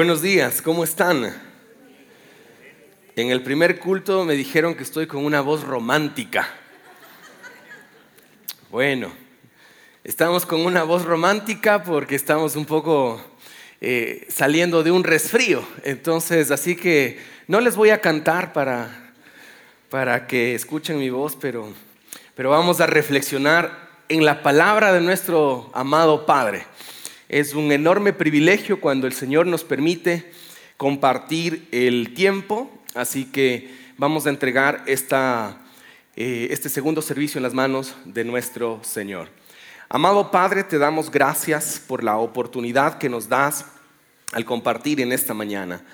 Buenos días, ¿cómo están? En el primer culto me dijeron que estoy con una voz romántica. Bueno, estamos con una voz romántica porque estamos un poco eh, saliendo de un resfrío. Entonces, así que no les voy a cantar para, para que escuchen mi voz, pero, pero vamos a reflexionar en la palabra de nuestro amado Padre. Es un enorme privilegio cuando el Señor nos permite compartir el tiempo, así que vamos a entregar esta, eh, este segundo servicio en las manos de nuestro Señor. Amado Padre, te damos gracias por la oportunidad que nos das al compartir en esta mañana.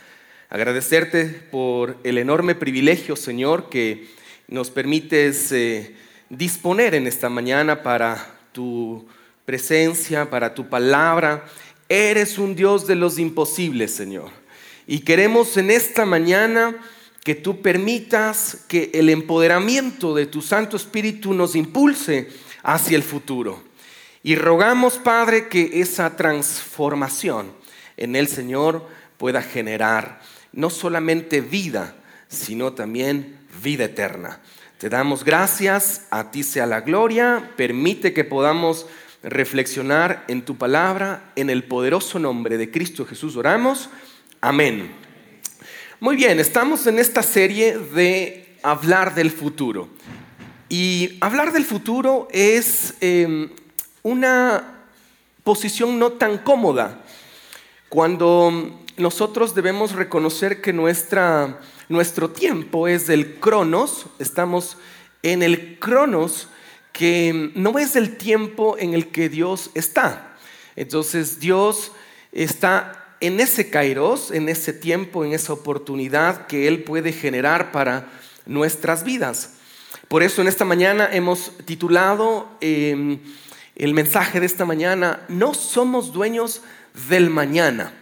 Agradecerte por el enorme privilegio, Señor, que nos permites eh, disponer en esta mañana para tu presencia, para tu palabra. Eres un Dios de los imposibles, Señor. Y queremos en esta mañana que tú permitas que el empoderamiento de tu Santo Espíritu nos impulse hacia el futuro. Y rogamos, Padre, que esa transformación en el Señor pueda generar no solamente vida, sino también vida eterna. Te damos gracias, a ti sea la gloria, permite que podamos reflexionar en tu palabra, en el poderoso nombre de Cristo Jesús oramos. Amén. Muy bien, estamos en esta serie de hablar del futuro. Y hablar del futuro es em, una posición no tan cómoda cuando nosotros debemos reconocer que nuestra, nuestro tiempo es del cronos, estamos en el cronos que no es el tiempo en el que Dios está. Entonces Dios está en ese kairos, en ese tiempo, en esa oportunidad que Él puede generar para nuestras vidas. Por eso en esta mañana hemos titulado em, el mensaje de esta mañana, no somos dueños del mañana,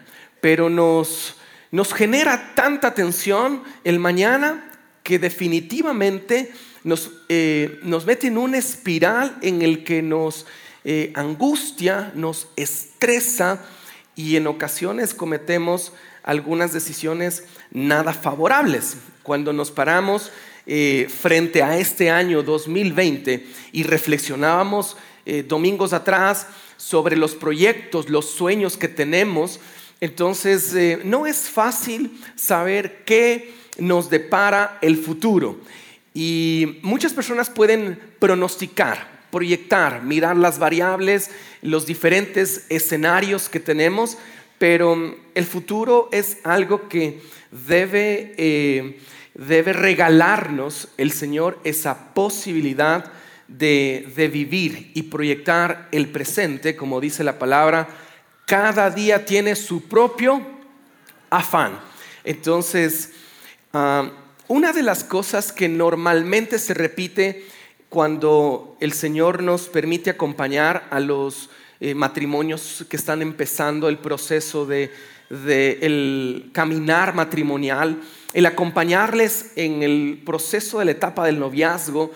pero nos, nos genera tanta tensión el mañana que definitivamente eh, nos, mete en una espiral en el que nos eh, angustia, nos estresa y en ocasiones cometemos algunas decisiones nada favorables. Cuando nos paramos eh, frente a este año 2020 y reflexionábamos domingos atrás sobre los proyectos, los sueños que tenemos, entonces no es fácil saber qué nos depara el futuro. Y muchas personas pueden pronosticar, proyectar, mirar las variables, los diferentes escenarios que tenemos, pero el futuro es algo que debe, eh, debe regalarnos el Señor esa posibilidad de, de, vivir y proyectar el presente, como dice la palabra, cada día tiene su propio afán. Entonces, ah, una de las cosas que normalmente se repite cuando el Señor nos permite acompañar a los eh, matrimonios que están empezando el proceso de, el caminar matrimonial, el acompañarles en el proceso de la etapa del noviazgo.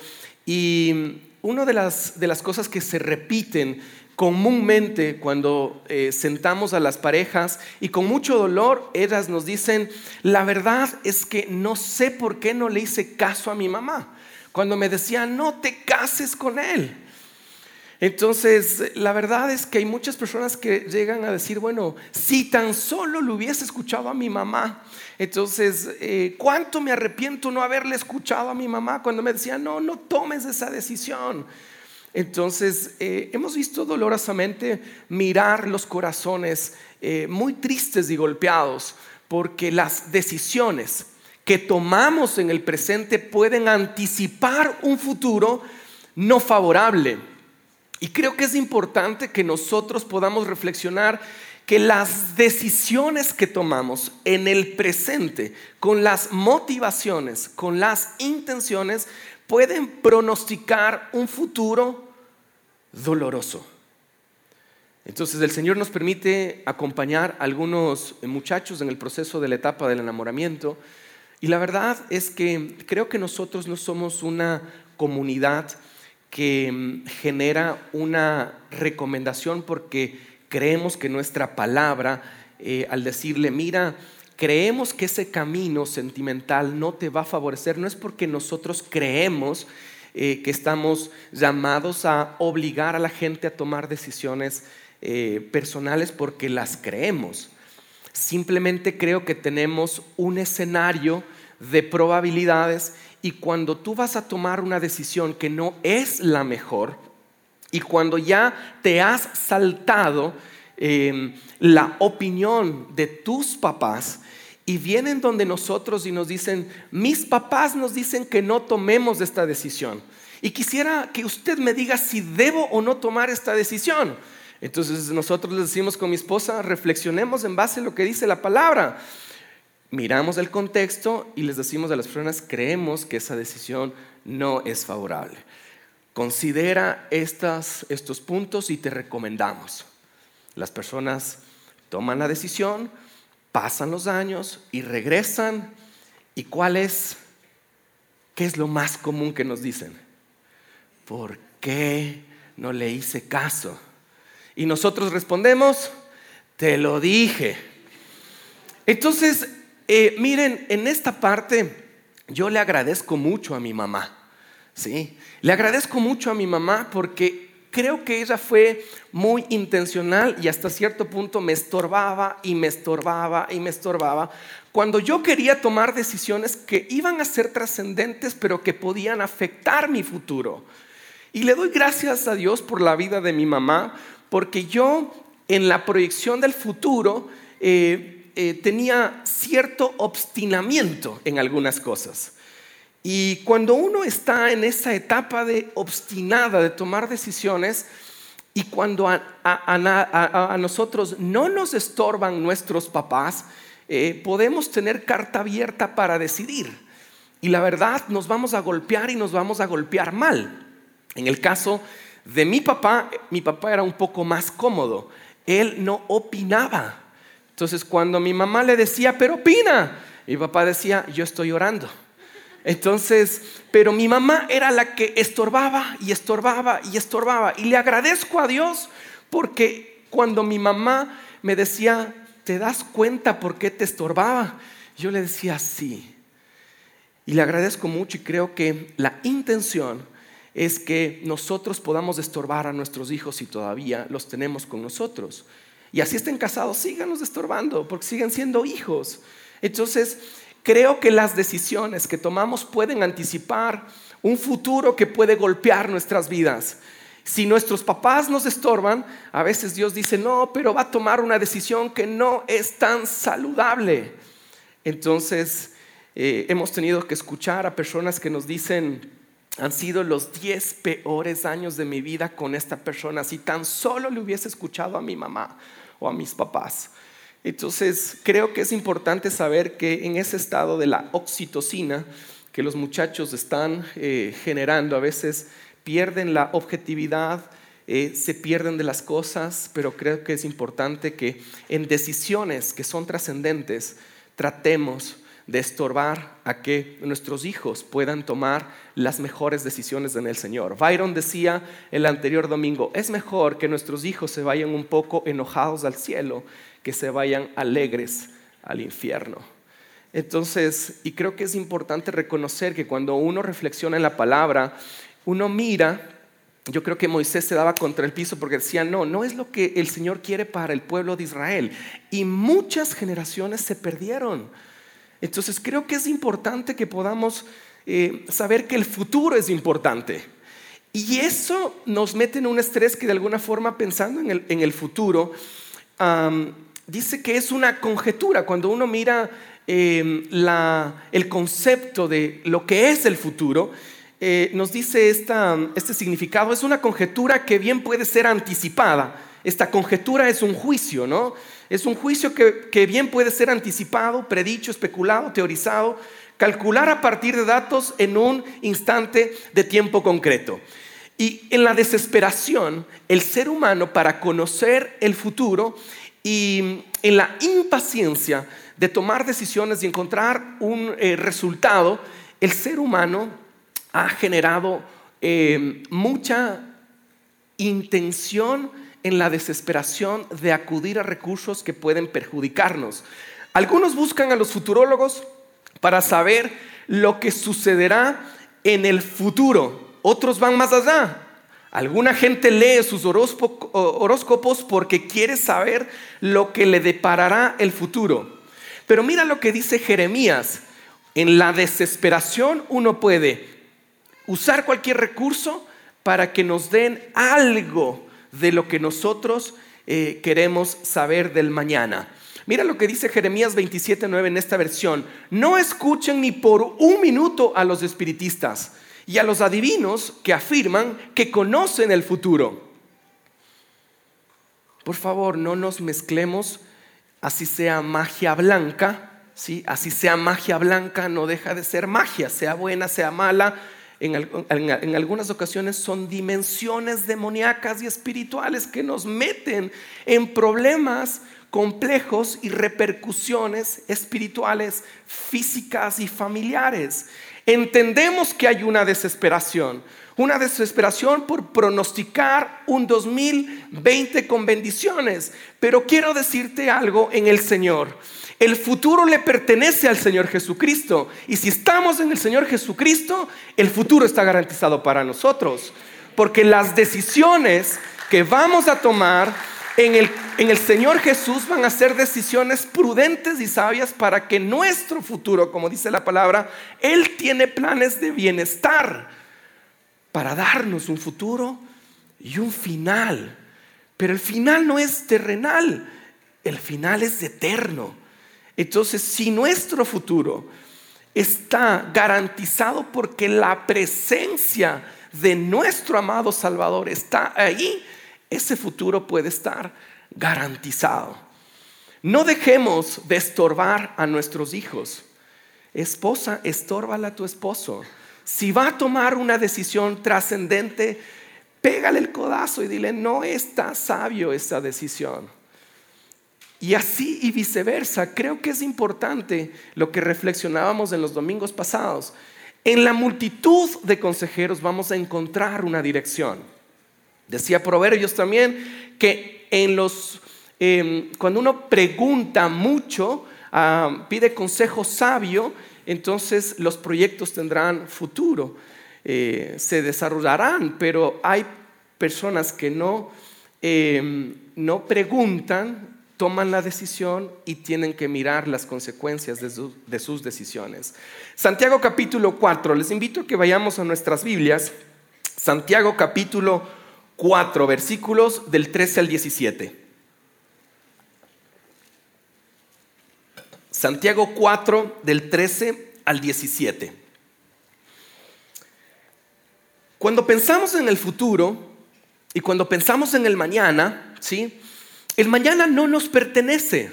Y una de las, de las cosas que se repiten comúnmente cuando eh, sentamos a las parejas y con mucho dolor, ellas nos dicen, la verdad es que no sé por qué no le hice caso a mi mamá. Cuando me decía, no te cases con él. Entonces, la verdad es que hay muchas personas que llegan a decir, bueno, si tan solo lo hubiese escuchado a mi mamá, entonces, eh, ¿cuánto me arrepiento no haberle escuchado a mi mamá cuando me decía, no, no tomes esa decisión? Entonces, eh, hemos visto dolorosamente mirar los corazones eh, muy tristes y golpeados porque las decisiones que tomamos en el presente pueden anticipar un futuro no favorable. Y creo que es importante que nosotros podamos reflexionar que las decisiones que tomamos en el presente, con las motivaciones, con las intenciones, pueden pronosticar un futuro doloroso. Entonces el Señor nos permite acompañar a algunos muchachos en el proceso de la etapa del enamoramiento y la verdad es que creo que nosotros no somos una comunidad que mm, genera una recomendación porque creemos que nuestra palabra eh, al decirle, mira, creemos que ese camino sentimental no te va a favorecer, no es porque nosotros creemos eh, que estamos llamados a obligar a la gente a tomar decisiones eh, personales porque las creemos. Simplemente creo que tenemos un escenario de probabilidades y cuando tú vas a tomar una decisión que no es la mejor y cuando ya te has saltado em, la opinión de tus papás y vienen donde nosotros y nos dicen, mis papás nos dicen que no tomemos esta decisión. Y quisiera que usted me diga si debo o no tomar esta decisión. Entonces nosotros les decimos con mi esposa, reflexionemos en base a lo que dice la palabra. Miramos el contexto y les decimos a las personas, creemos que esa decisión no es favorable. Considera estos puntos y te recomendamos. Las personas toman la decisión, pasan los años y regresan. ¿Y cuál es? ¿Qué es lo más común que nos dicen? ¿Por qué no le hice caso? Y nosotros respondemos, te lo dije. Entonces, eh, miren, en esta parte yo le agradezco mucho a mi mamá. ¿Sí? Le agradezco mucho a mi mamá porque creo que ella fue muy intencional y hasta cierto punto me estorbaba y me estorbaba y me estorbaba cuando yo quería tomar decisiones que iban a ser trascendentes pero que podían afectar mi futuro. Y le doy gracias a Dios por la vida de mi mamá porque yo en la proyección del futuro eh, eh, tenía cierto obstinamiento en algunas cosas. Y cuando uno está en esa etapa de obstinada de tomar decisiones, y cuando a, nosotros no nos estorban nuestros papás, eh, podemos tener carta abierta para decidir. Y la verdad, nos vamos a golpear y nos vamos a golpear mal. En el caso de mi papá, mi papá era un poco más cómodo. Él no opinaba. Entonces cuando mi mamá le decía, pero opina, mi papá decía, yo estoy orando. Entonces, pero mi mamá era la que estorbaba y estorbaba y estorbaba. Y le agradezco a Dios porque cuando mi mamá me decía, ¿te das cuenta por qué te estorbaba? Yo le decía, sí. Y le agradezco mucho y creo que la intención es que nosotros podamos estorbar a nuestros hijos si todavía los tenemos con nosotros. Y así estén casados, síganos estorbando, porque siguen siendo hijos. Entonces, creo que las decisiones que tomamos pueden anticipar un futuro que puede golpear nuestras vidas. Si nuestros papás nos estorban, a veces Dios dice, no, pero va a tomar una decisión que no es tan saludable. Entonces, eh, hemos tenido que escuchar a personas que nos dicen, han sido los 10 peores años de mi vida con esta persona. Si tan solo le hubiese escuchado a mi mamá o a mis papás. Entonces, creo que es importante saber que en ese estado de la oxitocina que los muchachos están eh, generando, a veces pierden la objetividad, eh, se pierden de las cosas, pero creo que es importante que en decisiones que son trascendentes tratemos de estorbar a que nuestros hijos puedan tomar las mejores decisiones en el Señor. Byron decía el anterior domingo, es mejor que nuestros hijos se vayan un poco enojados al cielo que se vayan alegres al infierno. Entonces, y creo que es importante reconocer que cuando uno reflexiona en la palabra, uno mira yo creo que Moisés se daba contra el piso porque decía, no, no es lo que el Señor quiere para el pueblo de Israel. Y muchas generaciones se perdieron entonces creo que es importante que podamos eh, saber que el futuro es importante. Y eso nos mete en un estrés que de alguna forma pensando en el, futuro, dice que es una conjetura. Cuando uno mira em, el concepto de lo que es el futuro, eh, nos dice este significado, es una conjetura que bien puede ser anticipada. Esta conjetura es un juicio, ¿no? Es un juicio que, bien puede ser anticipado, predicho, especulado, teorizado, calcular a partir de datos en un instante de tiempo concreto. Y en la desesperación, el ser humano para conocer el futuro y en la impaciencia de tomar decisiones y encontrar un eh, resultado, el ser humano ha generado eh, mucha intención en la desesperación de acudir a recursos que pueden perjudicarnos. Algunos buscan a los futurólogos para saber lo que sucederá en el futuro. Otros van más allá. Alguna gente lee sus horóscopos porque quiere saber lo que le deparará el futuro. Pero mira lo que dice Jeremías. En la desesperación uno puede usar cualquier recurso para que nos den algo de lo que nosotros eh, queremos saber del mañana. Mira lo que dice Jeremías 27.9 en esta versión. No escuchen ni por un minuto a los espiritistas y a los adivinos que afirman que conocen el futuro. Por favor, no nos mezclemos, así sea magia blanca, ¿sí? así sea magia blanca, no deja de ser magia, sea buena, sea mala, en, algunas ocasiones son dimensiones demoníacas y espirituales que nos meten en problemas complejos y repercusiones espirituales, físicas y familiares. Entendemos que hay una desesperación, una desesperación por pronosticar un 2020 con bendiciones, pero quiero decirte algo en el Señor. El futuro le pertenece al Señor Jesucristo. Y si estamos en el Señor Jesucristo, el futuro está garantizado para nosotros. Porque las decisiones que vamos a tomar en el, en el, Señor Jesús van a ser decisiones prudentes y sabias para que nuestro futuro, como dice la palabra, Él tiene planes de bienestar para darnos un futuro y un final. Pero el final no es terrenal, el final es eterno. Entonces, si nuestro futuro está garantizado porque la presencia de nuestro amado Salvador está ahí, ese futuro puede estar garantizado. No dejemos de estorbar a nuestros hijos. Esposa, estórbala a tu esposo. Si va a tomar una decisión trascendente, pégale el codazo y dile, no está sabio esa decisión. Y así y viceversa, creo que es importante lo que reflexionábamos en los domingos pasados. En la multitud de consejeros vamos a encontrar una dirección. Decía Proverbios también que en los, em, cuando uno pregunta mucho, ah, pide consejo sabio, entonces los proyectos tendrán futuro, eh, se desarrollarán, pero hay personas que no, em, no preguntan toman la decisión y tienen que mirar las consecuencias de, sus decisiones. Santiago capítulo 4, les invito a que vayamos a nuestras Biblias. Santiago capítulo 4, versículos del 13 al 17. Santiago 4, del 13 al 17. Cuando pensamos en el futuro y cuando pensamos en el mañana, ¿sí? El mañana no nos pertenece.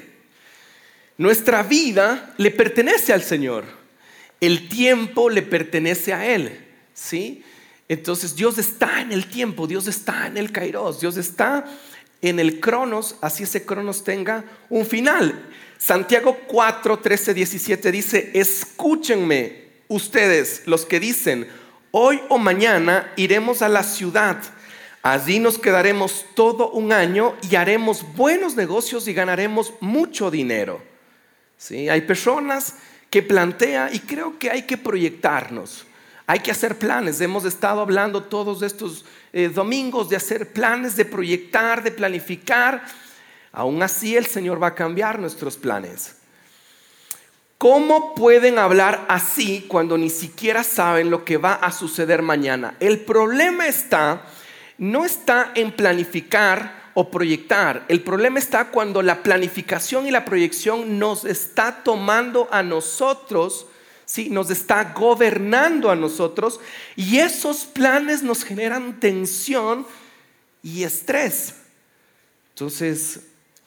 Nuestra vida le pertenece al Señor. El tiempo le pertenece a Él. ¿Sí? Entonces Dios está en el tiempo, Dios está en el kairos, Dios está en el cronos, así ese cronos tenga un final. Santiago 4, 13, 17 dice, escúchenme ustedes los que dicen, hoy o mañana iremos a la ciudad Allí nos quedaremos todo un año y haremos buenos negocios y ganaremos mucho dinero. ¿Sí? Hay personas que plantean y creo que hay que proyectarnos. Hay que hacer planes. Hemos estado hablando todos estos eh, domingos de hacer planes, de proyectar, de planificar. Aún así el Señor va a cambiar nuestros planes. ¿Cómo pueden hablar así cuando ni siquiera saben lo que va a suceder mañana? El problema está no está en planificar o proyectar. El problema está cuando la planificación y la proyección nos está tomando a nosotros, ¿sí? nos está gobernando a nosotros y esos planes nos generan tensión y estrés. Entonces,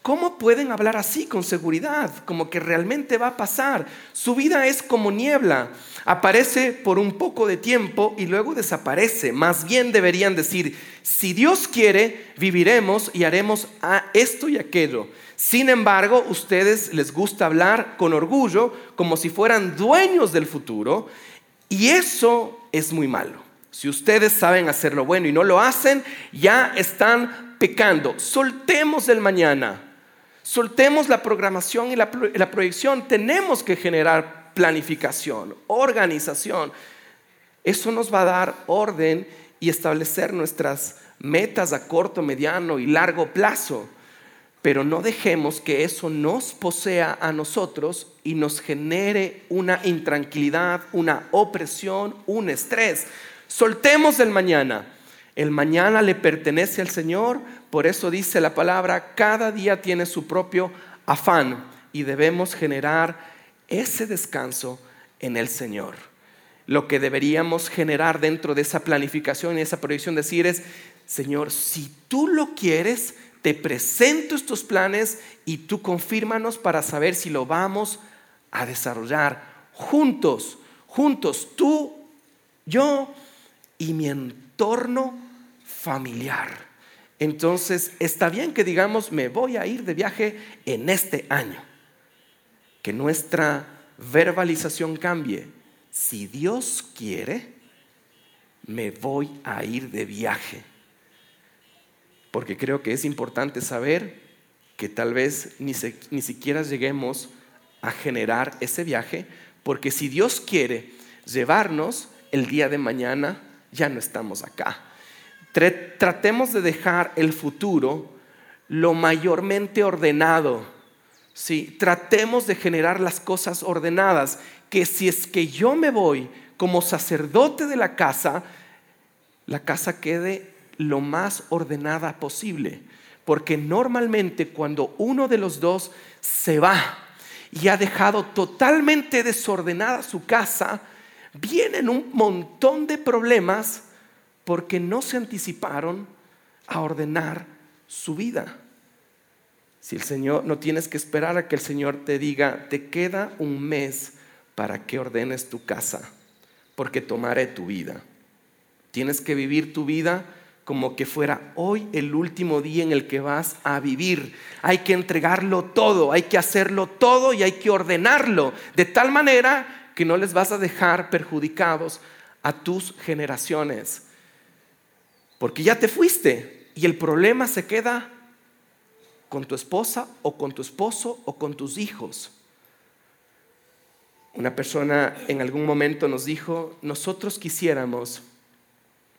¿Cómo pueden hablar así con seguridad? Como que realmente va a pasar. Su vida es como niebla. Aparece por un poco de tiempo y luego desaparece. Más bien deberían decir, si Dios quiere, viviremos y haremos esto y aquello. Sin embargo, ustedes les gusta hablar con orgullo como si fueran dueños del futuro y eso es muy malo. Si ustedes saben hacer lo bueno y no lo hacen, ya están pecando. Soltemos el mañana. Soltemos la programación y la, la proyección. Tenemos que generar planificación, organización. Eso nos va a dar orden y establecer nuestras metas a corto, mediano y largo plazo. Pero no dejemos que eso nos posea a nosotros y nos genere una intranquilidad, una opresión, un estrés. Soltemos el mañana. El mañana le pertenece al Señor, por eso dice la palabra, cada día tiene su propio afán y debemos generar ese descanso en el Señor. Lo que deberíamos generar dentro de esa planificación y esa proyección, decir es, Señor, si tú lo quieres, te presento estos planes y tú confírmanos para saber si lo vamos a desarrollar juntos, juntos, tú, yo y mi entorno familiar. Entonces, está bien que digamos, me voy a ir de viaje en este año. Que nuestra verbalización cambie. Si Dios quiere, me voy a ir de viaje porque creo que es importante saber que tal vez ni, ni siquiera lleguemos a generar ese viaje, porque si Dios quiere llevarnos, el día de mañana ya no estamos acá. Tratemos de dejar el futuro lo mayormente ordenado. ¿sí? Tratemos de generar las cosas ordenadas, que si es que yo me voy como sacerdote de la casa, la casa quede lo más ordenada posible. Porque normalmente cuando uno de los dos se va y ha dejado totalmente desordenada su casa, vienen un montón de problemas porque no se anticiparon a ordenar su vida. Si el Señor, no tienes que esperar a que el Señor te diga, te queda un mes para que ordenes tu casa, porque tomaré tu vida. Tienes que vivir tu vida como que fuera hoy el último día en el que vas a vivir. Hay que entregarlo todo, hay que hacerlo todo y hay que ordenarlo de tal manera que no les vas a dejar perjudicados a tus generaciones. Porque ya te fuiste y el problema se queda con tu esposa o con tu esposo o con tus hijos. Una persona en algún momento nos dijo, nosotros quisiéramos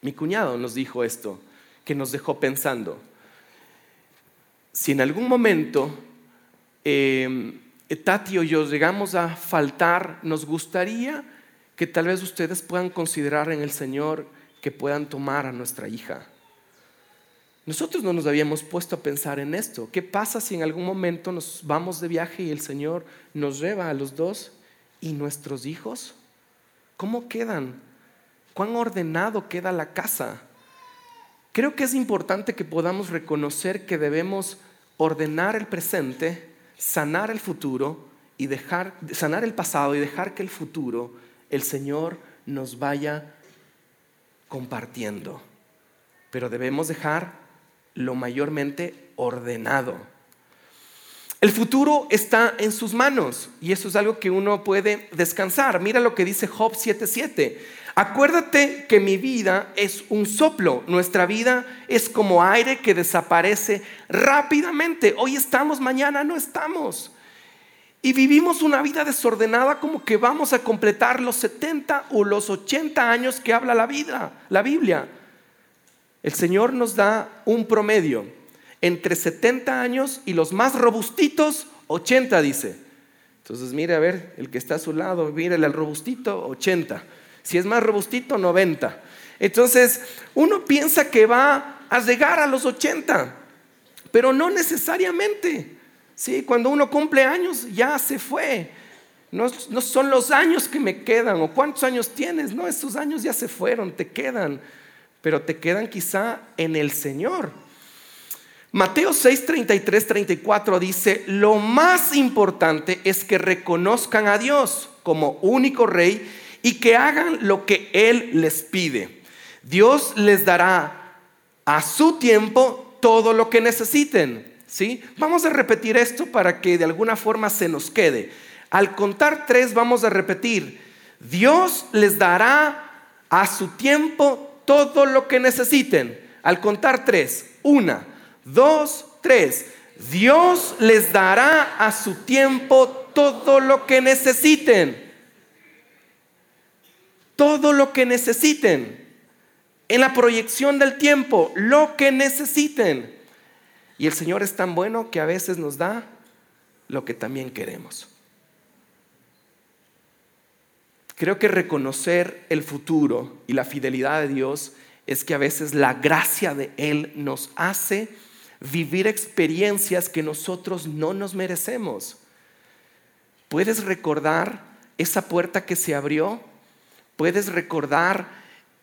mi cuñado nos dijo esto, que nos dejó pensando. Si en algún momento em, Tati o yo llegamos a faltar, nos gustaría que tal vez ustedes puedan considerar en el Señor que puedan tomar a nuestra hija. Nosotros no nos habíamos puesto a pensar en esto. ¿Qué pasa si en algún momento nos vamos de viaje y el Señor nos lleva a los dos y nuestros hijos? ¿Cómo quedan? Cuán ordenado queda la casa. Creo que es importante que podamos reconocer que debemos ordenar el presente, sanar el futuro y dejar sanar el pasado y dejar que el futuro el Señor nos vaya compartiendo. Pero debemos dejar lo mayormente ordenado. El futuro está en sus manos y eso es algo que uno puede descansar. Mira lo que dice Job 7:7. Acuérdate que mi vida es un soplo, nuestra vida es como aire que desaparece rápidamente. Hoy estamos, mañana no estamos. Y vivimos una vida desordenada como que vamos a completar los 70 o los 80 años que habla la vida, la Biblia. El Señor nos da un promedio entre 70 años y los más robustitos 80 dice. Entonces mire a ver, el que está a su lado, mire el robustito 80. Si es más robustito, 90. Entonces, uno piensa que va a llegar a los 80, pero no necesariamente. ¿sí? Cuando uno cumple años, ya se fue. No, no, son los años que me quedan o cuántos años tienes, no, esos años ya se fueron, te quedan, pero te quedan quizá en el Señor. Mateo 6, 33, 34 dice, lo más importante es que reconozcan a Dios como único rey y que hagan lo que Él les pide. Dios les dará a su tiempo todo lo que necesiten. ¿sí? Vamos a repetir esto para que de alguna forma se nos quede. Al contar tres vamos a repetir, Dios les dará a su tiempo todo lo que necesiten. Al contar tres, una, dos, tres. Dios les dará a su tiempo todo lo que necesiten. Todo lo que necesiten. En la proyección del tiempo, lo que necesiten. Y el Señor es tan bueno que a veces nos da lo que también queremos. Creo que reconocer el futuro y la fidelidad de Dios es que a veces la gracia de Él nos hace vivir experiencias que nosotros no nos merecemos. ¿Puedes recordar esa puerta que se abrió? ¿Puedes recordar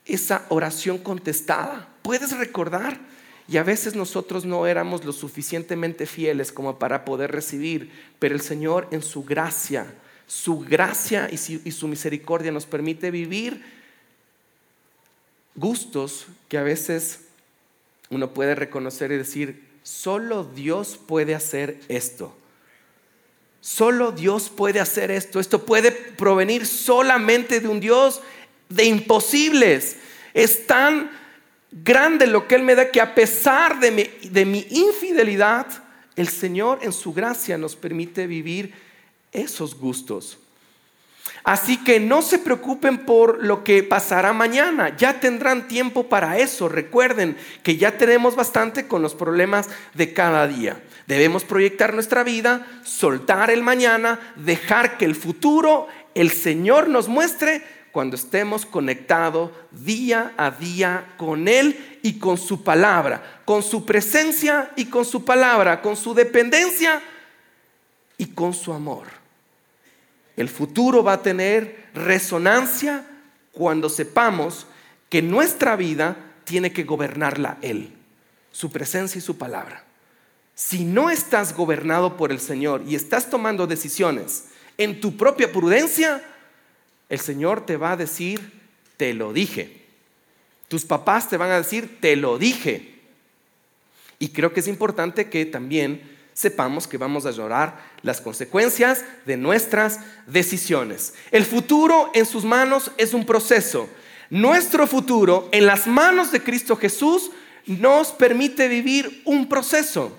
esa oración contestada? ¿Puedes recordar? Y a veces nosotros no éramos lo suficientemente fieles como para poder recibir, pero el Señor en su gracia su gracia y su, misericordia nos permite vivir gustos que a veces uno puede reconocer y decir, solo Dios puede hacer esto. Solo Dios puede hacer esto. Esto puede provenir solamente de un Dios de imposibles. Es tan grande lo que Él me da que a pesar de mi, de mi infidelidad, el Señor en su gracia nos permite vivir esos gustos. Así que no se preocupen por lo que pasará mañana, ya tendrán tiempo para eso. Recuerden que ya tenemos bastante con los problemas de cada día. Debemos proyectar nuestra vida, soltar el mañana, dejar que el futuro el Señor nos muestre cuando estemos conectados día a día con Él y con su palabra, con su presencia y con su palabra, con su dependencia y con su amor. El futuro va a tener resonancia cuando sepamos que nuestra vida tiene que gobernarla Él, su presencia y su palabra. Si no estás gobernado por el Señor y estás tomando decisiones en tu propia prudencia, el Señor te va a decir, te lo dije. Tus papás te van a decir, te lo dije. Y creo que es importante que también sepamos que vamos a llorar las consecuencias de nuestras decisiones. El futuro en sus manos es un proceso. Nuestro futuro en las manos de Cristo Jesús nos permite vivir un proceso.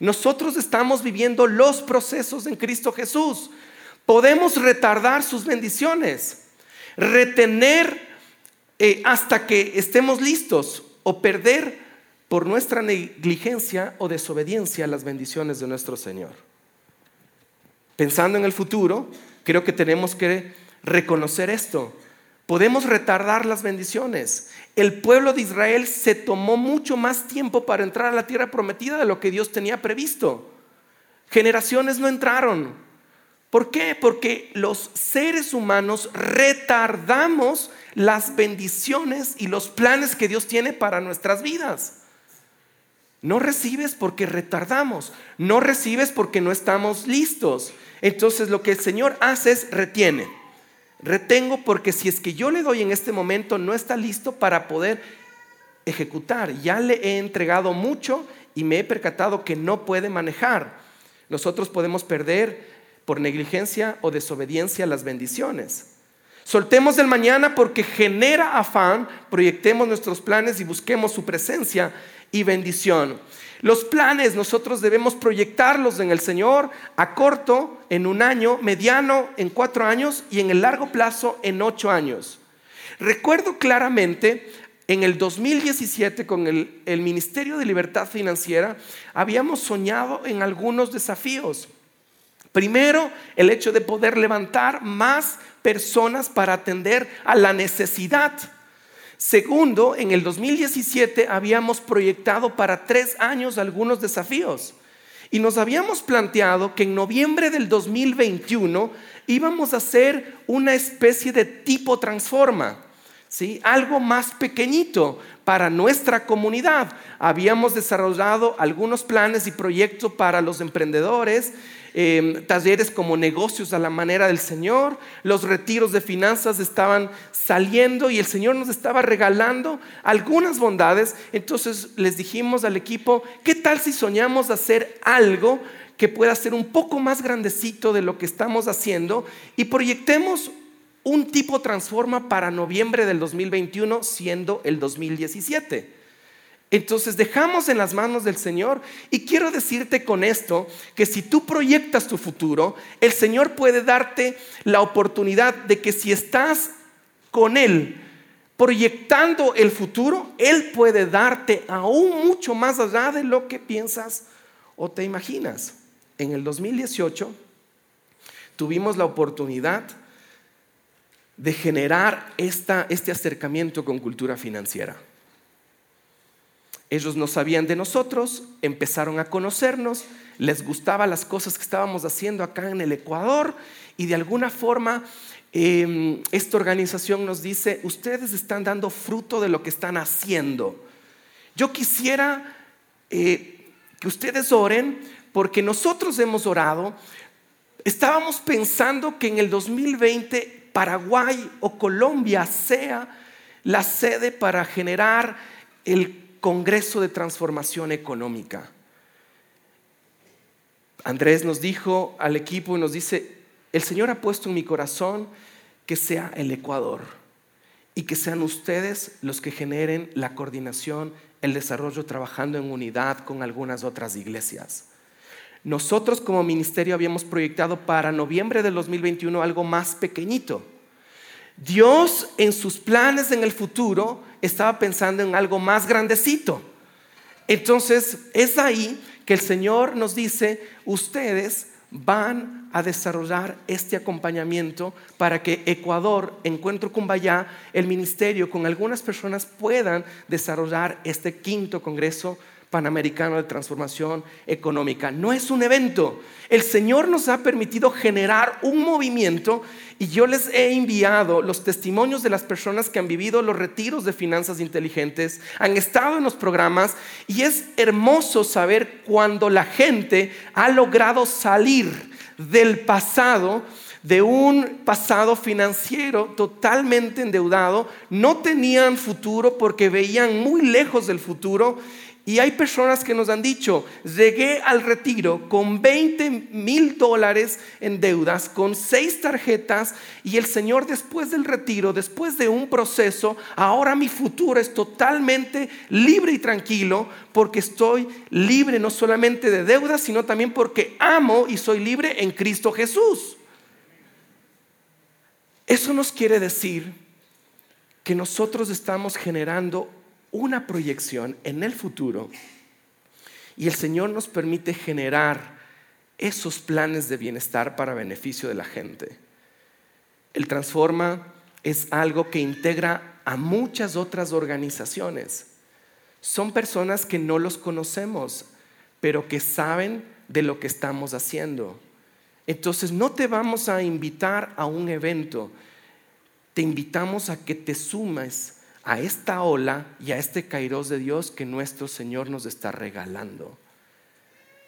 Nosotros estamos viviendo los procesos en Cristo Jesús. Podemos retardar sus bendiciones, retener eh, hasta que estemos listos o perder por nuestra negligencia o desobediencia a las bendiciones de nuestro Señor. Pensando en el futuro, creo que tenemos que reconocer esto. Podemos retardar las bendiciones. El pueblo de Israel se tomó mucho más tiempo para entrar a la tierra prometida de lo que Dios tenía previsto. Generaciones no entraron. ¿Por qué? Porque los seres humanos retardamos las bendiciones y los planes que Dios tiene para nuestras vidas. No recibes porque retardamos, no recibes porque no estamos listos. Entonces lo que el Señor hace es retiene. Retengo porque si es que yo le doy en este momento no está listo para poder ejecutar. Ya le he entregado mucho y me he percatado que no puede manejar. Nosotros podemos perder por negligencia o desobediencia las bendiciones. Soltemos el mañana porque genera afán, proyectemos nuestros planes y busquemos su presencia y bendición. Los planes nosotros debemos proyectarlos en el Señor a corto, en un año, mediano, en cuatro años y en el largo plazo, en ocho años. Recuerdo claramente en el 2017 con el, el, Ministerio de Libertad Financiera habíamos soñado en algunos desafíos. Primero, el hecho de poder levantar más personas para atender a la necesidad. Segundo, en el 2017 habíamos proyectado para tres años algunos desafíos y nos habíamos planteado que en noviembre del 2021 íbamos a hacer una especie de tipo transforma. Algo más pequeñito para nuestra comunidad. Habíamos desarrollado algunos planes y proyectos para los emprendedores Em, talleres como negocios a la manera del Señor, los retiros de finanzas estaban saliendo y el Señor nos estaba regalando algunas bondades. Entonces les dijimos al equipo, ¿qué tal si soñamos hacer algo que pueda ser un poco más grandecito de lo que estamos haciendo y proyectemos un tipo transforma para noviembre del 2021 siendo el 2017? Entonces dejamos en las manos del Señor y quiero decirte con esto que si tú proyectas tu futuro, el Señor puede darte la oportunidad de que si estás con Él proyectando el futuro, Él puede darte aún mucho más allá de lo que piensas o te imaginas. En el 2018 tuvimos la oportunidad de generar este acercamiento con cultura financiera. Ellos no sabían de nosotros, empezaron a conocernos, les gustaban las cosas que estábamos haciendo acá en el Ecuador y de alguna forma em, esta organización nos dice, ustedes están dando fruto de lo que están haciendo. Yo quisiera eh, que ustedes oren porque nosotros hemos orado, estábamos pensando que en el 2020 Paraguay o Colombia sea la sede para generar el Congreso de Transformación Económica. Andrés nos dijo al equipo y nos dice, el Señor ha puesto en mi corazón que sea el Ecuador y que sean ustedes los que generen la coordinación, el desarrollo trabajando en unidad con algunas otras iglesias. Nosotros como ministerio habíamos proyectado para noviembre del 2021 algo más pequeñito Dios en sus planes en el futuro estaba pensando en algo más grandecito. Entonces es ahí que el Señor nos dice, ustedes van a desarrollar este acompañamiento para que Ecuador, Encuentro Cumbayá, el ministerio con algunas personas puedan desarrollar este quinto Congreso Panamericano de Transformación Económica. No es un evento. El Señor nos ha permitido generar un movimiento y yo les he enviado los testimonios de las personas que han vivido los retiros de finanzas inteligentes, han estado en los programas y es hermoso saber cuando la gente ha logrado salir del pasado de un pasado financiero totalmente endeudado, no tenían futuro porque veían muy lejos del futuro y hay personas que nos han dicho, llegué al retiro con 20 mil dólares en deudas, con seis tarjetas, y el Señor después del retiro, después de un proceso, ahora mi futuro es totalmente libre y tranquilo, porque estoy libre no solamente de deudas, sino también porque amo y soy libre en Cristo Jesús. Eso nos quiere decir que nosotros estamos generando una proyección en el futuro y el Señor nos permite generar esos planes de bienestar para beneficio de la gente. El Transforma es algo que integra a muchas otras organizaciones. Son personas que no los conocemos, pero que saben de lo que estamos haciendo. Entonces no te vamos a invitar a un evento, te invitamos a que te sumes a esta ola y a este kairos de Dios que nuestro Señor nos está regalando.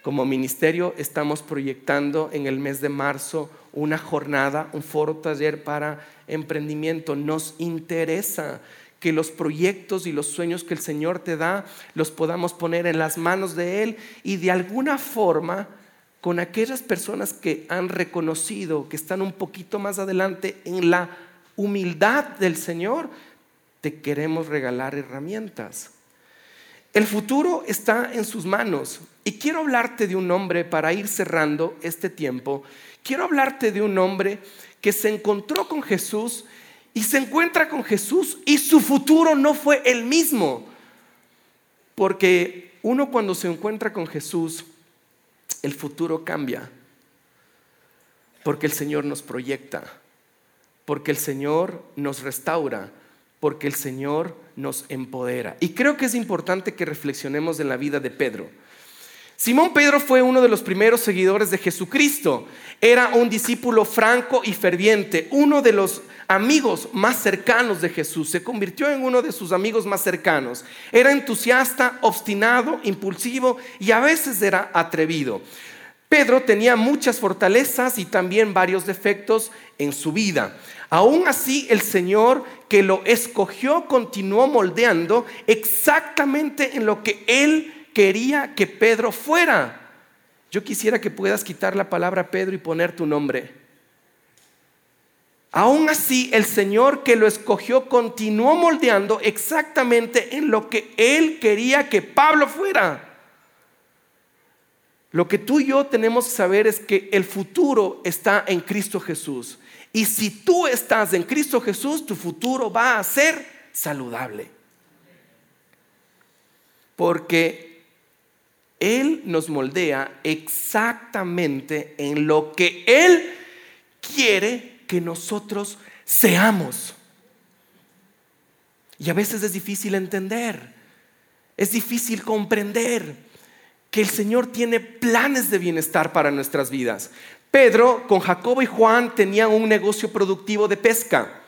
Como ministerio estamos proyectando en el mes de marzo una jornada, un foro taller para emprendimiento. Nos interesa que los proyectos y los sueños que el Señor te da los podamos poner en las manos de Él y de alguna forma con aquellas personas que han reconocido que están un poquito más adelante en la humildad del Señor, te queremos regalar herramientas. El futuro está en sus manos. Y quiero hablarte de un hombre para ir cerrando este tiempo. Quiero hablarte de un hombre que se encontró con Jesús y se encuentra con Jesús y su futuro no fue el mismo. Porque uno cuando se encuentra con Jesús, el futuro cambia. Porque el Señor nos proyecta. Porque el Señor nos restaura porque el Señor nos empodera. Y creo que es importante que reflexionemos en la vida de Pedro. Simón Pedro fue uno de los primeros seguidores de Jesucristo. Era un discípulo franco y ferviente, uno de los amigos más cercanos de Jesús. Se convirtió en uno de sus amigos más cercanos. Era entusiasta, obstinado, impulsivo y a veces era atrevido. Pedro tenía muchas fortalezas y también varios defectos en su vida. Aún así, el Señor que lo escogió continuó moldeando exactamente en lo que Él quería que Pedro fuera. Yo quisiera que puedas quitar la palabra Pedro y poner tu nombre. Aún así, el Señor que lo escogió continuó moldeando exactamente en lo que Él quería que Pablo fuera. Lo que tú y yo tenemos que saber es que el futuro está en Cristo Jesús. Y si tú estás en Cristo Jesús, tu futuro va a ser saludable. Porque Él nos moldea exactamente en lo que Él quiere que nosotros seamos. Y a veces es difícil entender, es difícil comprender que el Señor tiene planes de bienestar para nuestras vidas. Pedro con Jacobo y Juan tenían un negocio productivo de pesca.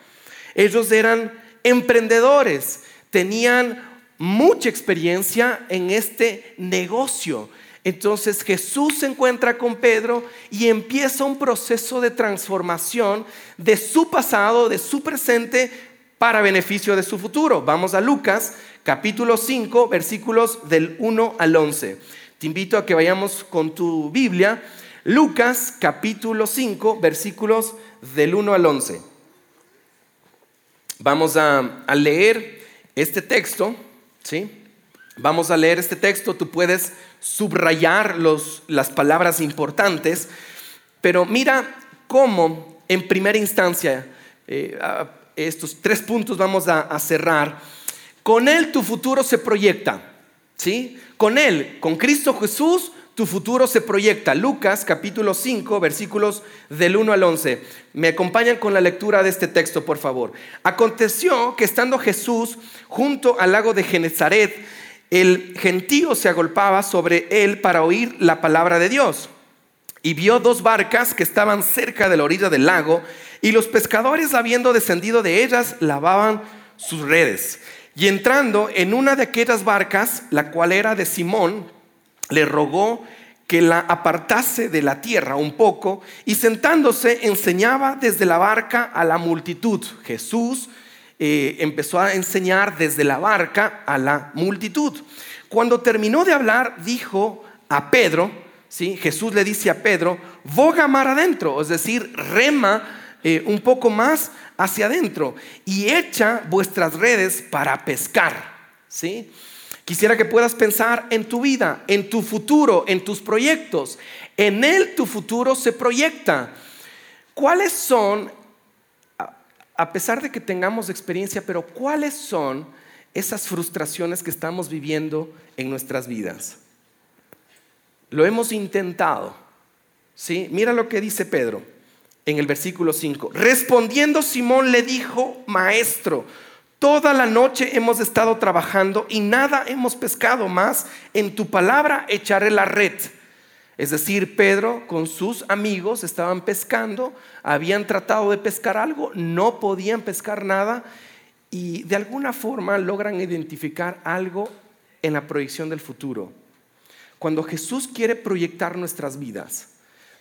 Ellos eran emprendedores, tenían mucha experiencia en este negocio. Entonces Jesús se encuentra con Pedro y empieza un proceso de transformación de su pasado, de su presente, para beneficio de su futuro. Vamos a Lucas capítulo 5, versículos del 1 al 11. Te invito a que vayamos con tu Biblia Lucas capítulo 5, versículos del 1 al 11. Vamos a, leer este texto, ¿sí? Vamos a leer este texto, tú puedes subrayar los, las palabras importantes, pero mira cómo en primera instancia, eh, estos tres puntos vamos a, a cerrar, con Él tu futuro se proyecta, ¿sí? Con Él, con Cristo Jesús, tu futuro se proyecta. Lucas capítulo 5, versículos del 1 al 11. Me acompañan con la lectura de este texto, por favor. Aconteció que estando Jesús junto al lago de Genezaret, el gentío se agolpaba sobre él para oír la palabra de Dios. Y vio dos barcas que estaban cerca de la orilla del lago, y los pescadores, habiendo descendido de ellas, lavaban sus redes. Y entrando en una de aquellas barcas, la cual era de Simón, le rogó que la apartase de la tierra un poco y sentándose enseñaba desde la barca a la multitud. Jesús eh, empezó a enseñar desde la barca a la multitud. Cuando terminó de hablar, dijo a Pedro, ¿sí? Jesús le dice a Pedro, boga mar adentro, es decir, rema eh, un poco más hacia adentro y echa vuestras redes para pescar. ¿sí? Quisiera que puedas pensar en tu vida, en tu futuro, en tus proyectos. En él tu futuro se proyecta. ¿Cuáles son, a pesar de que tengamos experiencia, pero cuáles son esas frustraciones que estamos viviendo en nuestras vidas? Lo hemos intentado. ¿sí? Mira lo que dice Pedro en el versículo 5. Respondiendo Simón le dijo, maestro, Toda la noche hemos estado trabajando y nada hemos pescado más. En tu palabra echaré la red. Es decir, Pedro con sus amigos estaban pescando, habían tratado de pescar algo, no podían pescar nada y de alguna forma logran identificar algo en la proyección del futuro. Cuando Jesús quiere proyectar nuestras vidas,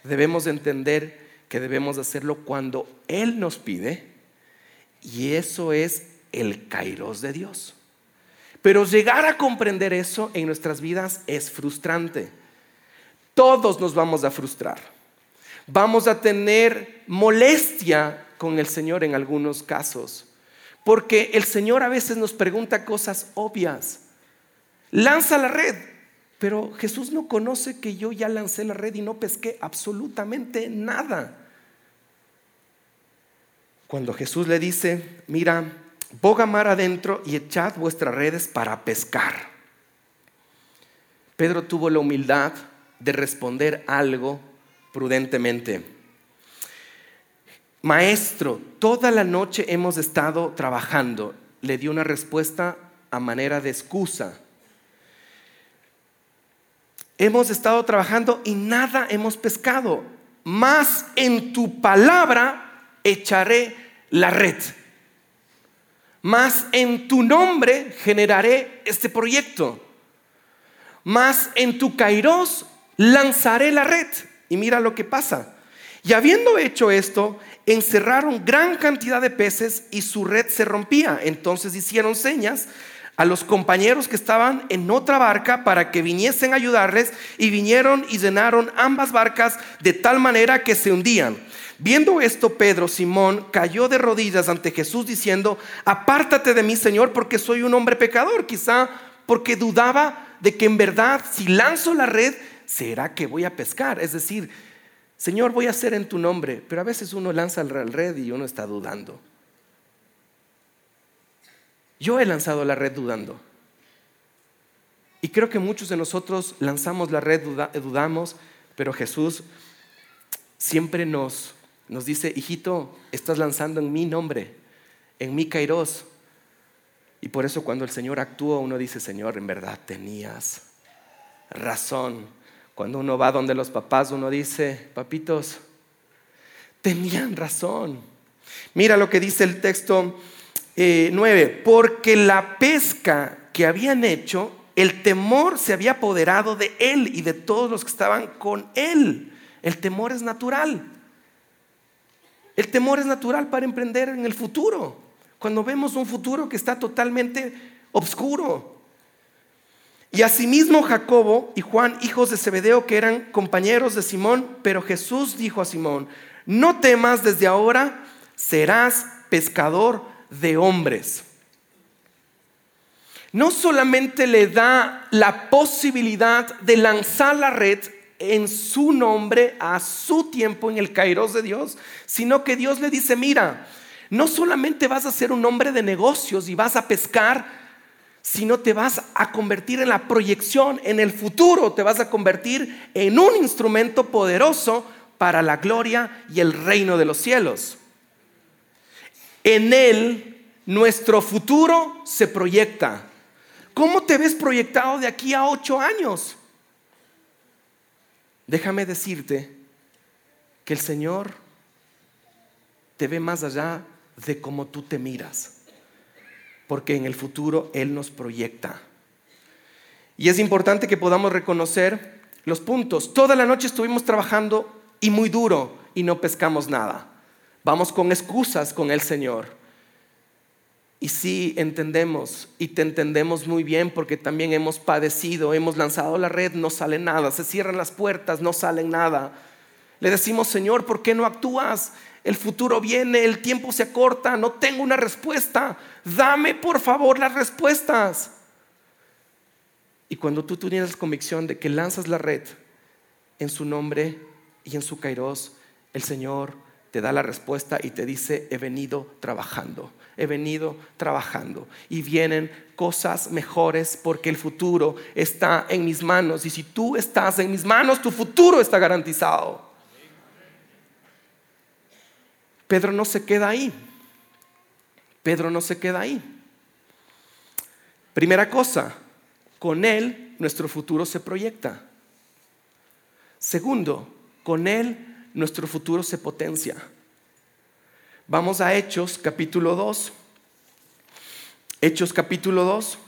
debemos entender que debemos hacerlo cuando Él nos pide y eso es el kairos de Dios. Pero llegar a comprender eso en nuestras vidas es frustrante. Todos nos vamos a frustrar. Vamos a tener molestia con el Señor en algunos casos. Porque el Señor a veces nos pregunta cosas obvias. Lanza la red. Pero Jesús no conoce que yo ya lancé la red y no pesqué absolutamente nada. Cuando Jesús le dice, mira, boga mar adentro y echad vuestras redes para pescar. Pedro tuvo la humildad de responder algo prudentemente. Maestro, toda la noche hemos estado trabajando. Le dio una respuesta a manera de excusa. Hemos estado trabajando y nada hemos pescado. Más en tu palabra echaré la red. Más en tu nombre generaré este proyecto. Más en tu kairos lanzaré la red. Y mira lo que pasa. Y habiendo hecho esto, encerraron gran cantidad de peces y su red se rompía. Entonces hicieron señas a los compañeros que estaban en otra barca para que viniesen a ayudarles y vinieron y llenaron ambas barcas de tal manera que se hundían. Viendo esto, Pedro, Simón, cayó de rodillas ante Jesús diciendo, apártate de mí, Señor, porque soy un hombre pecador. Quizá porque dudaba de que en verdad, si lanzo la red, será que voy a pescar. Es decir, Señor, voy a hacer en tu nombre. Pero a veces uno lanza la red y uno está dudando. Yo he lanzado la red dudando. Y creo que muchos de nosotros lanzamos la red, dudamos, pero Jesús siempre nos, nos dice, hijito, estás lanzando en mi nombre, en mi kairos. Y por eso cuando el Señor actúa, uno dice, Señor, en verdad tenías razón. Cuando uno va donde los papás, uno dice, papitos, tenían razón. Mira lo que dice el texto 9, eh, porque la pesca que habían hecho el temor se había apoderado de él y de todos los que estaban con él. El temor es natural. El temor es natural para emprender en el futuro. Cuando vemos un futuro que está totalmente oscuro. Y asimismo Jacobo y Juan, hijos de Zebedeo, que eran compañeros de Simón, pero Jesús dijo a Simón, no temas desde ahora, serás pescador de hombres no solamente le da la posibilidad de lanzar la red en su nombre, a su tiempo, en el kairos de Dios, sino que Dios le dice, mira, no solamente vas a ser un hombre de negocios y vas a pescar, sino te vas a convertir en la proyección, en el futuro, te vas a convertir en un instrumento poderoso para la gloria y el reino de los cielos. En Él nuestro futuro se proyecta. ¿Cómo te ves proyectado de aquí a ocho años? Déjame decirte que el Señor te ve más allá de cómo tú te miras, porque en el futuro Él nos proyecta. Y es importante que podamos reconocer los puntos. Toda la noche estuvimos trabajando y muy duro y no pescamos nada. Vamos con excusas con el Señor. Y sí entendemos y te entendemos muy bien porque también hemos padecido, hemos lanzado la red, no sale nada, se cierran las puertas, no sale nada. Le decimos, Señor, ¿por qué no actúas? El futuro viene, el tiempo se acorta, no tengo una respuesta. Dame por favor las respuestas. Y cuando tú tienes convicción de que lanzas la red en su nombre y en su kairos, el Señor te da la respuesta y te dice, he venido trabajando he venido trabajando y vienen cosas mejores porque el futuro está en mis manos y si tú estás en mis manos, tu futuro está garantizado. Pedro no se queda ahí. Pedro no se queda ahí. Primera cosa, con Él nuestro futuro se proyecta. Segundo, con Él nuestro futuro se potencia. Vamos a Hechos capítulo 2. Hechos capítulo 2,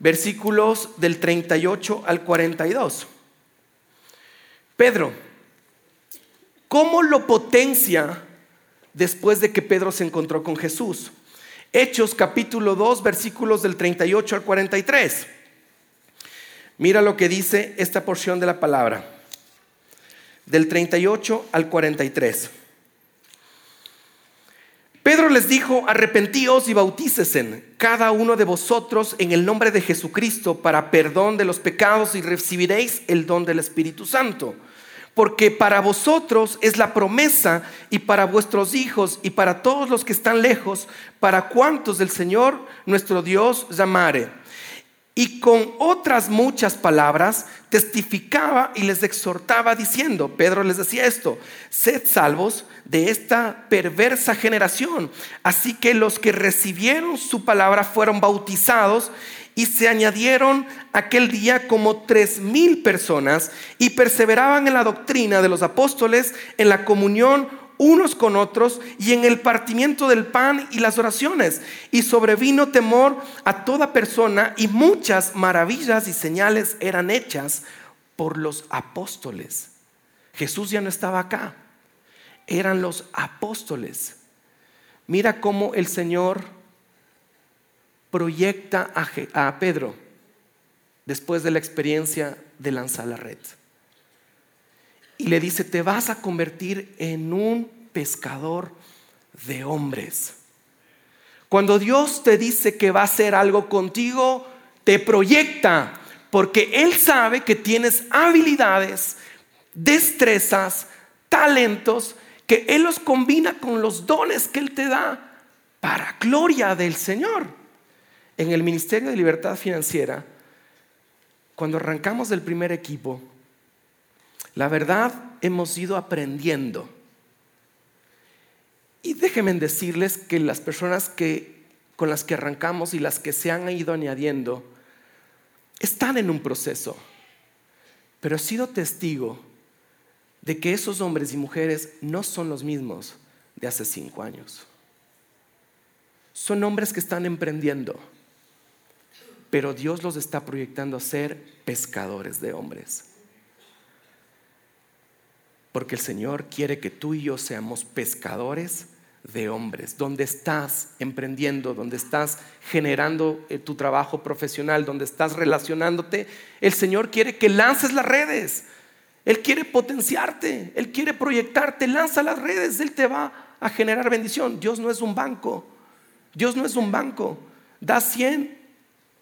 versículos del 38 al 42. Pedro, ¿cómo lo potencia después de que Pedro se encontró con Jesús? Hechos capítulo 2, versículos del 38 al 43. Mira lo que dice esta porción de la palabra, del 38 al 43. Pedro les dijo, arrepentíos y bautícesen cada uno de vosotros en el nombre de Jesucristo para perdón de los pecados y recibiréis el don del Espíritu Santo. Porque para vosotros es la promesa y para vuestros hijos y para todos los que están lejos, para cuantos del Señor nuestro Dios llamare. Y con otras muchas palabras testificaba y les exhortaba diciendo, Pedro les decía esto, sed salvos de esta perversa generación. Así que los que recibieron su palabra fueron bautizados y se añadieron aquel día como tres mil personas y perseveraban en la doctrina de los apóstoles, en la comunión unos con otros y en el partimiento del pan y las oraciones. Y sobrevino temor a toda persona y muchas maravillas y señales eran hechas por los apóstoles. Jesús ya no estaba acá, eran los apóstoles. Mira cómo el Señor proyecta a, Pedro después de la experiencia de lanzar la red. Y le dice, te vas a convertir en un pescador de hombres. Cuando Dios te dice que va a hacer algo contigo, te proyecta, porque Él sabe que tienes habilidades, destrezas, talentos, que Él los combina con los dones que Él te da para gloria del Señor. En el Ministerio de Libertad Financiera, cuando arrancamos del primer equipo, la verdad hemos ido aprendiendo. Y déjenme decirles que las personas que, con las que arrancamos y las que se han ido añadiendo están en un proceso. Pero he sido testigo de que esos hombres y mujeres no son los mismos de hace cinco años. Son hombres que están emprendiendo, pero Dios los está proyectando a ser pescadores de hombres. Porque el Señor quiere que tú y yo seamos pescadores de hombres. Donde estás emprendiendo, donde estás generando eh, tu trabajo profesional, donde estás relacionándote, el Señor quiere que lances las redes. Él quiere potenciarte, Él quiere proyectarte, lanza las redes, Él te va a generar bendición. Dios no es un banco, Dios no es un banco. Da 100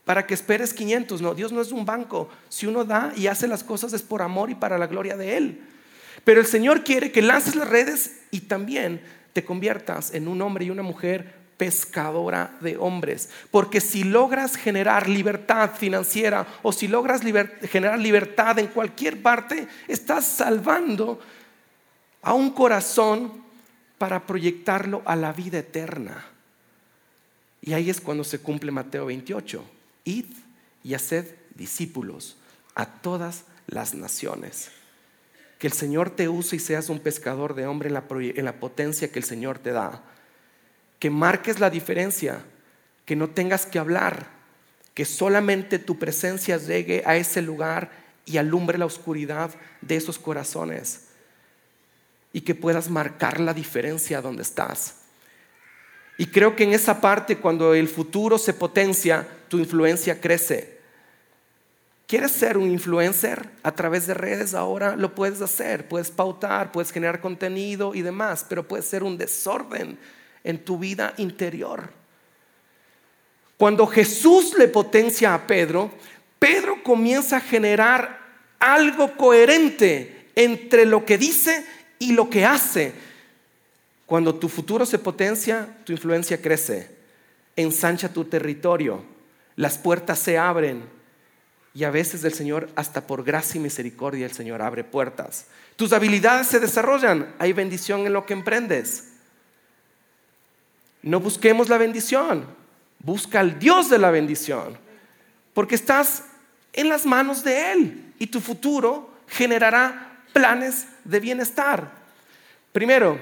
para que esperes 500, no, Dios no es un banco. Si uno da y hace las cosas es por amor y para la gloria de Él. Pero el Señor quiere que lances las redes y también te conviertas en un hombre y una mujer pescadora de hombres. Porque si logras generar libertad financiera o si logras generar libertad en cualquier parte, estás salvando a un corazón para proyectarlo a la vida eterna. Y ahí es cuando se cumple Mateo 28. Id y haced discípulos a todas las naciones. Que el Señor te use y seas un pescador de hombre en la, en la potencia que el Señor te da que marques la diferencia, que no tengas que hablar, que solamente tu presencia llegue a ese lugar y alumbre la oscuridad de esos corazones y que puedas marcar la diferencia donde estás. Y creo que en esa parte, cuando el futuro se potencia, tu influencia crece. ¿Quieres ser un influencer a través de redes? Ahora lo puedes hacer, puedes pautar, puedes generar contenido y demás, pero puede ser un desorden en tu vida interior. Cuando Jesús le potencia a Pedro, Pedro comienza a generar algo coherente entre lo que dice y lo que hace. Cuando tu futuro se potencia, tu influencia crece, ensancha tu territorio, las puertas se abren y a veces el Señor, hasta por gracia y misericordia, el Señor abre puertas. Tus habilidades se desarrollan, hay bendición en lo que emprendes. No busquemos la bendición, busca al Dios de la bendición, porque estás en las manos de Él y tu futuro generará planes de bienestar. Primero,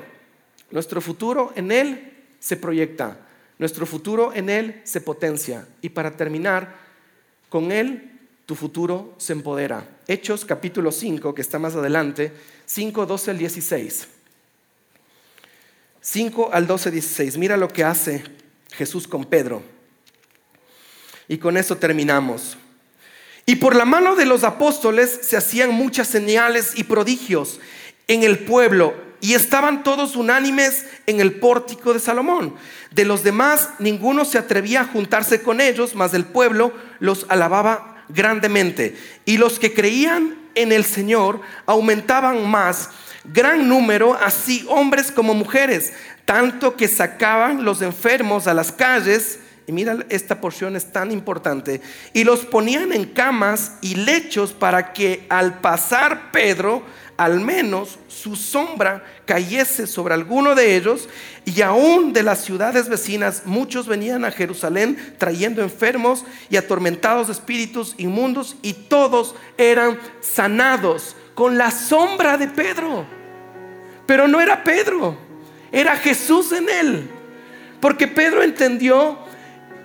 nuestro futuro en Él se proyecta, nuestro futuro en Él se potencia y para terminar, con Él tu futuro se empodera. Hechos capítulo 5, que está más adelante, 5, 12 al 16. 5 al 12, 16. Mira lo que hace Jesús con Pedro. Y con eso terminamos. Y por la mano de los apóstoles se hacían muchas señales y prodigios en el pueblo y estaban todos unánimes en el pórtico de Salomón. De los demás ninguno se atrevía a juntarse con ellos, mas el pueblo los alababa grandemente. Y los que creían en el Señor aumentaban más gran número, así hombres como mujeres, tanto que sacaban los enfermos a las calles, y mira, esta porción es tan importante, y los ponían en camas y lechos para que al pasar Pedro, al menos su sombra cayese sobre alguno de ellos, y aún de las ciudades vecinas muchos venían a Jerusalén trayendo enfermos y atormentados espíritus inmundos, y todos eran sanados con la sombra de Pedro. Pero no era Pedro, era Jesús en él. Porque Pedro entendió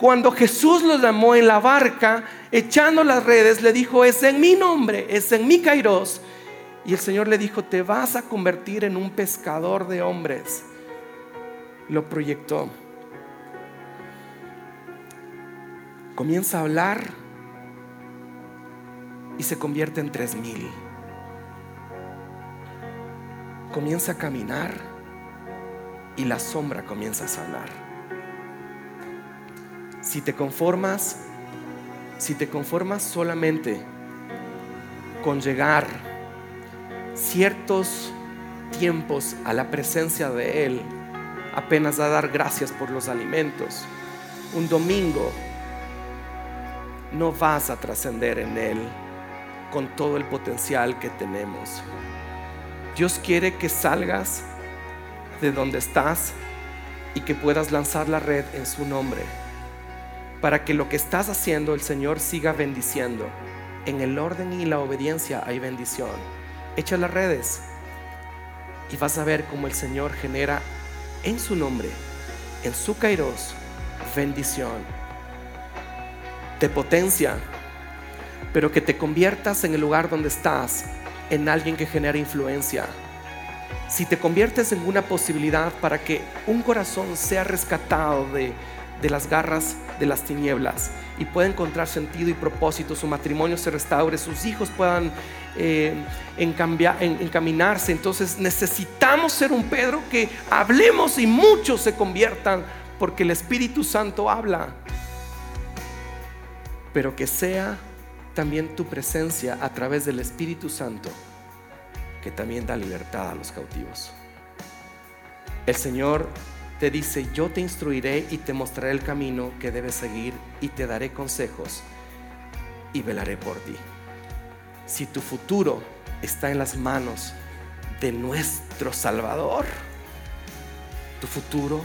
cuando Jesús lo llamó en la barca, echando las redes, le dijo, es en mi nombre, es en mi Kairos. Y el Señor le dijo, te vas a convertir en un pescador de hombres. Lo proyectó. Comienza a hablar y se convierte en tres mil. comienza a caminar y la sombra comienza a sanar. Si te conformas, si te conformas solamente con llegar ciertos tiempos a la presencia de Él, apenas a dar gracias por los alimentos, un domingo, no vas a trascender en Él con todo el potencial que tenemos. Dios quiere que salgas de donde estás y que puedas lanzar la red en su nombre, para que lo que estás haciendo el Señor siga bendiciendo. En el orden y la obediencia hay bendición. Echa las redes y vas a ver cómo el Señor genera en su nombre, en su kairos, bendición, de potencia, pero que te conviertas en el lugar donde estás en alguien que genera influencia. Si te conviertes en una posibilidad para que un corazón sea rescatado de, las garras de las tinieblas y pueda encontrar sentido y propósito, su matrimonio se restaure, sus hijos puedan eh, encaminarse. Entonces necesitamos ser un Pedro que hablemos y muchos se conviertan porque el Espíritu Santo habla. Pero que sea también tu presencia a través del Espíritu Santo, que también da libertad a los cautivos. El Señor te dice, yo te instruiré y te mostraré el camino que debes seguir y te daré consejos y velaré por ti. Si tu futuro está en las manos de nuestro Salvador, tu futuro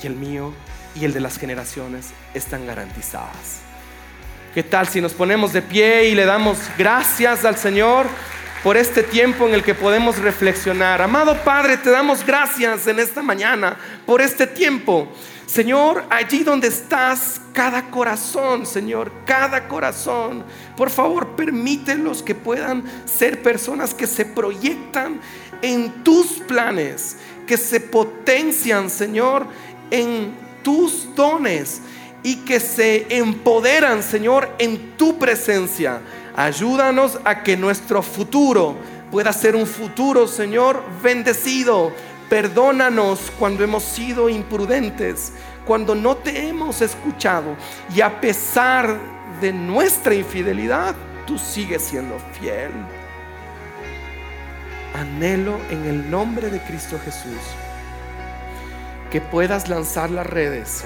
y el mío y el de las generaciones están garantizadas. ¿Qué tal si nos ponemos de pie y le damos gracias al Señor por este tiempo en el que podemos reflexionar? Amado Padre, te damos gracias en esta mañana por este tiempo. Señor, allí donde estás, cada corazón, Señor, cada corazón, por favor, permítelos que puedan ser personas que se proyectan en tus planes, que se potencian, Señor, en tus dones y que se empoderan, Señor, en tu presencia. Ayúdanos a que nuestro futuro pueda ser un futuro, Señor, bendecido. Perdónanos cuando hemos sido imprudentes, cuando no te hemos escuchado y a pesar de nuestra infidelidad, tú sigues siendo fiel. Anhelo en el nombre de Cristo Jesús que puedas lanzar las redes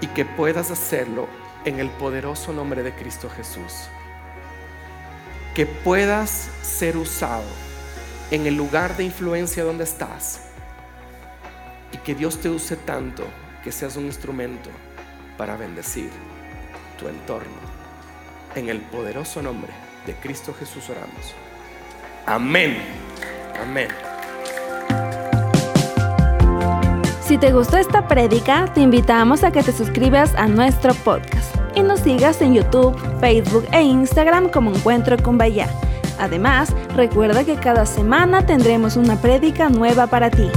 y que puedas hacerlo en el poderoso nombre de Cristo Jesús. Que puedas ser usado en el lugar de influencia donde estás y que Dios te use tanto que seas un instrumento para bendecir tu entorno. En el poderoso nombre de Cristo Jesús oramos. Amén. Amén. Si te gustó esta prédica, te invitamos a que te suscribas a nuestro podcast y nos sigas en YouTube, Facebook e Instagram como Encuentro con Bahía. Además, recuerda que cada semana tendremos una prédica nueva para ti.